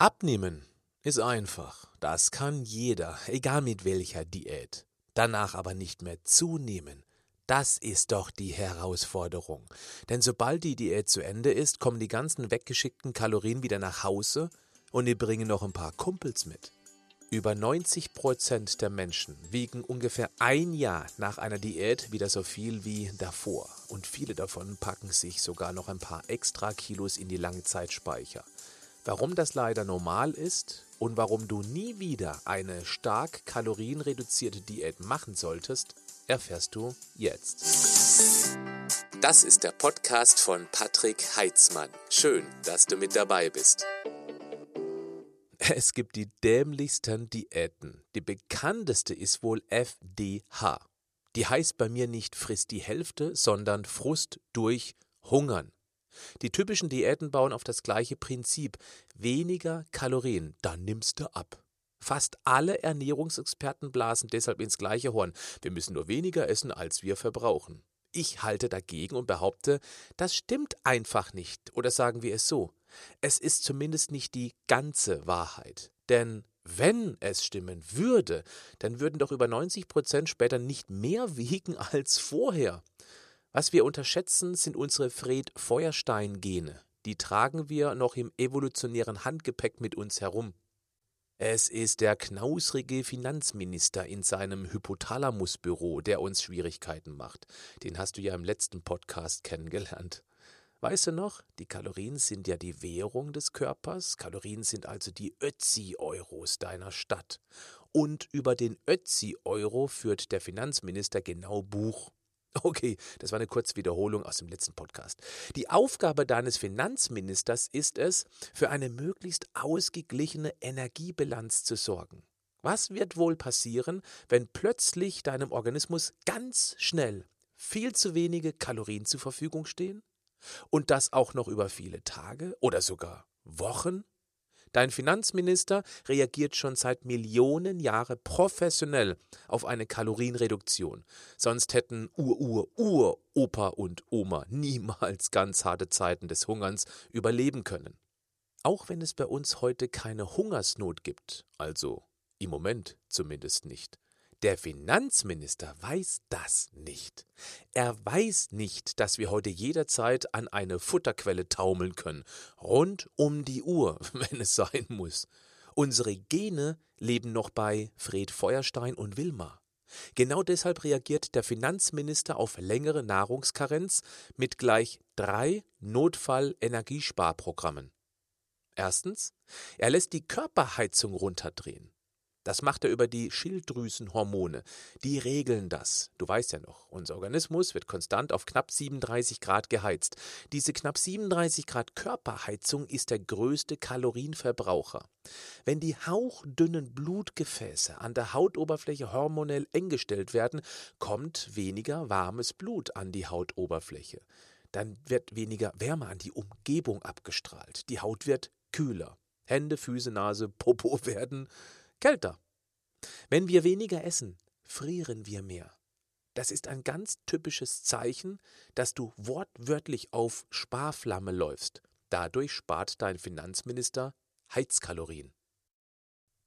Abnehmen ist einfach. Das kann jeder, egal mit welcher Diät. Danach aber nicht mehr zunehmen. Das ist doch die Herausforderung. Denn sobald die Diät zu Ende ist, kommen die ganzen weggeschickten Kalorien wieder nach Hause und die bringen noch ein paar Kumpels mit. Über 90 Prozent der Menschen wiegen ungefähr ein Jahr nach einer Diät wieder so viel wie davor. Und viele davon packen sich sogar noch ein paar extra Kilos in die Langzeitspeicher. Warum das leider normal ist und warum du nie wieder eine stark kalorienreduzierte Diät machen solltest, erfährst du jetzt. Das ist der Podcast von Patrick Heitzmann. Schön, dass du mit dabei bist. Es gibt die dämlichsten Diäten. Die bekannteste ist wohl FDH. Die heißt bei mir nicht frisst die Hälfte, sondern Frust durch Hungern. Die typischen Diäten bauen auf das gleiche Prinzip. Weniger Kalorien, dann nimmst du ab. Fast alle Ernährungsexperten blasen deshalb ins gleiche Horn. Wir müssen nur weniger essen, als wir verbrauchen. Ich halte dagegen und behaupte, das stimmt einfach nicht. Oder sagen wir es so. Es ist zumindest nicht die ganze Wahrheit. Denn wenn es stimmen würde, dann würden doch über 90 Prozent später nicht mehr wiegen als vorher. Was wir unterschätzen, sind unsere Fred-Feuerstein-Gene. Die tragen wir noch im evolutionären Handgepäck mit uns herum. Es ist der knausrige Finanzminister in seinem Hypothalamusbüro, der uns Schwierigkeiten macht. Den hast du ja im letzten Podcast kennengelernt. Weißt du noch, die Kalorien sind ja die Währung des Körpers, Kalorien sind also die Ötzi-Euros deiner Stadt. Und über den Ötzi-Euro führt der Finanzminister genau Buch. Okay, das war eine kurze Wiederholung aus dem letzten Podcast. Die Aufgabe deines Finanzministers ist es, für eine möglichst ausgeglichene Energiebilanz zu sorgen. Was wird wohl passieren, wenn plötzlich deinem Organismus ganz schnell viel zu wenige Kalorien zur Verfügung stehen? Und das auch noch über viele Tage oder sogar Wochen? Dein Finanzminister reagiert schon seit Millionen Jahren professionell auf eine Kalorienreduktion. Sonst hätten Ur-Ur-Ur Opa und Oma niemals ganz harte Zeiten des Hungerns überleben können. Auch wenn es bei uns heute keine Hungersnot gibt, also im Moment zumindest nicht, der Finanzminister weiß das nicht. Er weiß nicht, dass wir heute jederzeit an eine Futterquelle taumeln können, rund um die Uhr, wenn es sein muss. Unsere Gene leben noch bei Fred Feuerstein und Wilma. Genau deshalb reagiert der Finanzminister auf längere Nahrungskarenz mit gleich drei Notfall-Energiesparprogrammen. Erstens, er lässt die Körperheizung runterdrehen. Das macht er über die Schilddrüsenhormone. Die regeln das. Du weißt ja noch, unser Organismus wird konstant auf knapp 37 Grad geheizt. Diese knapp 37 Grad Körperheizung ist der größte Kalorienverbraucher. Wenn die hauchdünnen Blutgefäße an der Hautoberfläche hormonell eng gestellt werden, kommt weniger warmes Blut an die Hautoberfläche. Dann wird weniger Wärme an die Umgebung abgestrahlt. Die Haut wird kühler. Hände, Füße, Nase, Popo werden kälter. Wenn wir weniger essen, frieren wir mehr. Das ist ein ganz typisches Zeichen, dass du wortwörtlich auf Sparflamme läufst. Dadurch spart dein Finanzminister Heizkalorien.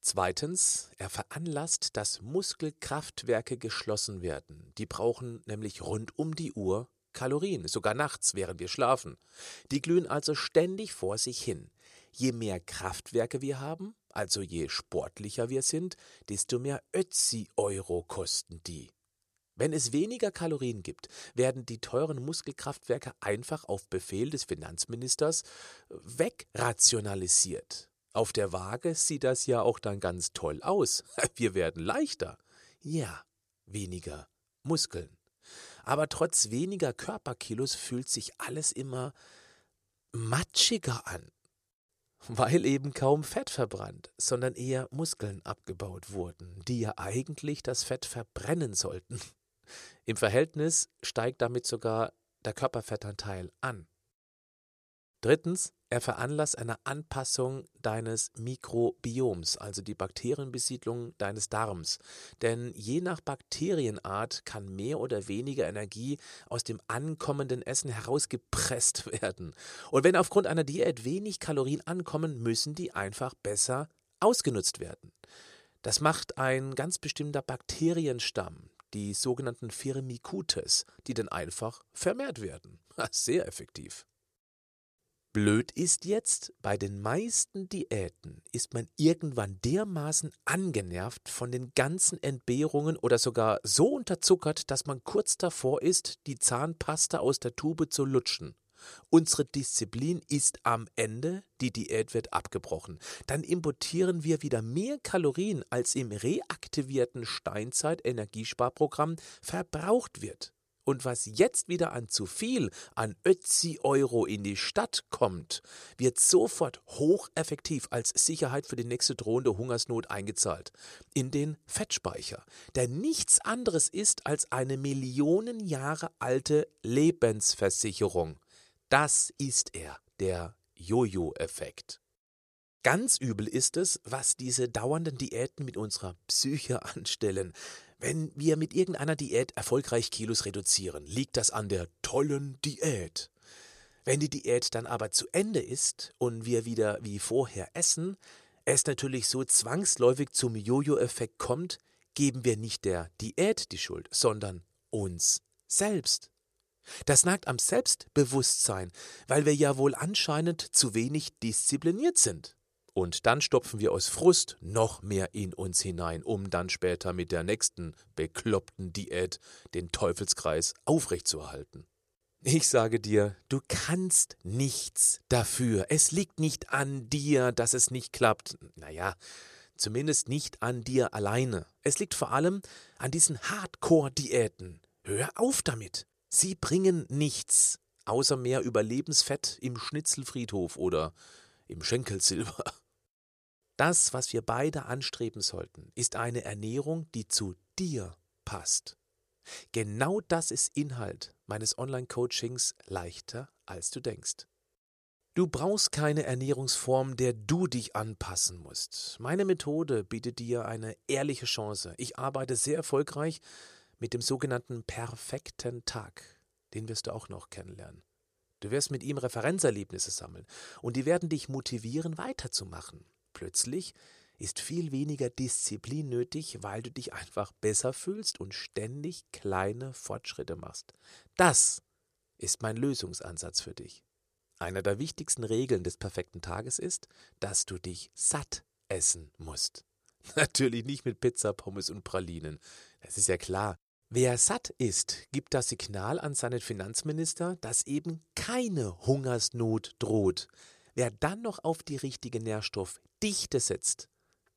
Zweitens, er veranlasst, dass Muskelkraftwerke geschlossen werden. Die brauchen nämlich rund um die Uhr Kalorien, sogar nachts, während wir schlafen. Die glühen also ständig vor sich hin. Je mehr Kraftwerke wir haben, also je sportlicher wir sind, desto mehr Ötzi-Euro kosten die. Wenn es weniger Kalorien gibt, werden die teuren Muskelkraftwerke einfach auf Befehl des Finanzministers wegrationalisiert. Auf der Waage sieht das ja auch dann ganz toll aus. Wir werden leichter. Ja, weniger Muskeln. Aber trotz weniger Körperkilos fühlt sich alles immer matschiger an weil eben kaum Fett verbrannt, sondern eher Muskeln abgebaut wurden, die ja eigentlich das Fett verbrennen sollten. Im Verhältnis steigt damit sogar der Körperfettanteil an. Drittens, er veranlasst eine Anpassung deines Mikrobioms, also die Bakterienbesiedlung deines Darms. Denn je nach Bakterienart kann mehr oder weniger Energie aus dem ankommenden Essen herausgepresst werden. Und wenn aufgrund einer Diät wenig Kalorien ankommen, müssen die einfach besser ausgenutzt werden. Das macht ein ganz bestimmter Bakterienstamm, die sogenannten Firmicutes, die dann einfach vermehrt werden. Sehr effektiv. Blöd ist jetzt, bei den meisten Diäten ist man irgendwann dermaßen angenervt von den ganzen Entbehrungen oder sogar so unterzuckert, dass man kurz davor ist, die Zahnpasta aus der Tube zu lutschen. Unsere Disziplin ist am Ende, die Diät wird abgebrochen. Dann importieren wir wieder mehr Kalorien, als im reaktivierten Steinzeit-Energiesparprogramm verbraucht wird. Und was jetzt wieder an zu viel an Ötzi-Euro in die Stadt kommt, wird sofort hocheffektiv als Sicherheit für die nächste drohende Hungersnot eingezahlt. In den Fettspeicher, der nichts anderes ist als eine Millionen Jahre alte Lebensversicherung. Das ist er, der Jojo-Effekt. Ganz übel ist es, was diese dauernden Diäten mit unserer Psyche anstellen. Wenn wir mit irgendeiner Diät erfolgreich Kilos reduzieren, liegt das an der tollen Diät. Wenn die Diät dann aber zu Ende ist und wir wieder wie vorher essen, es natürlich so zwangsläufig zum Jojo-Effekt kommt, geben wir nicht der Diät die Schuld, sondern uns selbst. Das nagt am Selbstbewusstsein, weil wir ja wohl anscheinend zu wenig diszipliniert sind. Und dann stopfen wir aus Frust noch mehr in uns hinein, um dann später mit der nächsten bekloppten Diät den Teufelskreis aufrechtzuerhalten. Ich sage dir, du kannst nichts dafür. Es liegt nicht an dir, dass es nicht klappt. Naja, zumindest nicht an dir alleine. Es liegt vor allem an diesen Hardcore-Diäten. Hör auf damit. Sie bringen nichts, außer mehr Überlebensfett im Schnitzelfriedhof oder im Schenkelsilber. Das, was wir beide anstreben sollten, ist eine Ernährung, die zu dir passt. Genau das ist Inhalt meines Online-Coachings leichter, als du denkst. Du brauchst keine Ernährungsform, der du dich anpassen musst. Meine Methode bietet dir eine ehrliche Chance. Ich arbeite sehr erfolgreich mit dem sogenannten perfekten Tag. Den wirst du auch noch kennenlernen. Du wirst mit ihm Referenzerlebnisse sammeln und die werden dich motivieren, weiterzumachen. Plötzlich ist viel weniger Disziplin nötig, weil du dich einfach besser fühlst und ständig kleine Fortschritte machst. Das ist mein Lösungsansatz für dich. Einer der wichtigsten Regeln des perfekten Tages ist, dass du dich satt essen musst. Natürlich nicht mit Pizza, Pommes und Pralinen. Das ist ja klar. Wer satt ist, gibt das Signal an seinen Finanzminister, dass eben keine Hungersnot droht. Wer dann noch auf die richtige Nährstoffdichte setzt,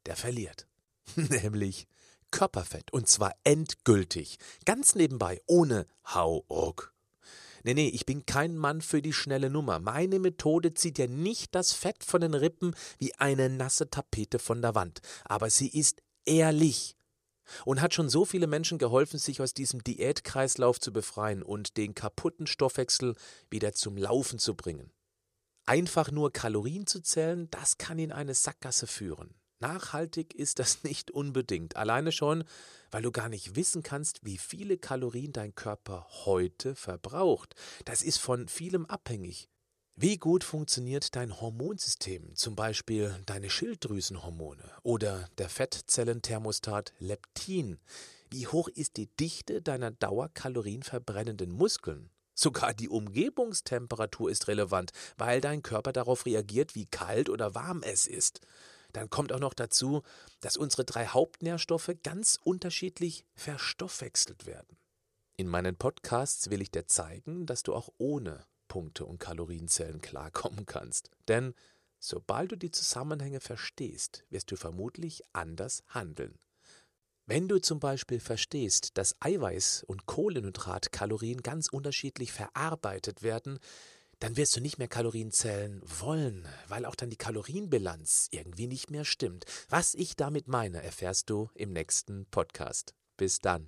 der verliert. Nämlich Körperfett. Und zwar endgültig. Ganz nebenbei, ohne Hauruck. Nee, nee, ich bin kein Mann für die schnelle Nummer. Meine Methode zieht ja nicht das Fett von den Rippen wie eine nasse Tapete von der Wand. Aber sie ist ehrlich und hat schon so viele Menschen geholfen, sich aus diesem Diätkreislauf zu befreien und den kaputten Stoffwechsel wieder zum Laufen zu bringen. Einfach nur Kalorien zu zählen, das kann in eine Sackgasse führen. Nachhaltig ist das nicht unbedingt. Alleine schon, weil du gar nicht wissen kannst, wie viele Kalorien dein Körper heute verbraucht. Das ist von vielem abhängig. Wie gut funktioniert dein Hormonsystem, zum Beispiel deine Schilddrüsenhormone oder der Fettzellenthermostat Leptin? Wie hoch ist die Dichte deiner dauerkalorienverbrennenden Muskeln? Sogar die Umgebungstemperatur ist relevant, weil dein Körper darauf reagiert, wie kalt oder warm es ist. Dann kommt auch noch dazu, dass unsere drei Hauptnährstoffe ganz unterschiedlich verstoffwechselt werden. In meinen Podcasts will ich dir zeigen, dass du auch ohne Punkte und Kalorienzellen klarkommen kannst. Denn sobald du die Zusammenhänge verstehst, wirst du vermutlich anders handeln. Wenn du zum Beispiel verstehst, dass Eiweiß und Kohlenhydratkalorien ganz unterschiedlich verarbeitet werden, dann wirst du nicht mehr Kalorien zählen wollen, weil auch dann die Kalorienbilanz irgendwie nicht mehr stimmt. Was ich damit meine, erfährst du im nächsten Podcast. Bis dann.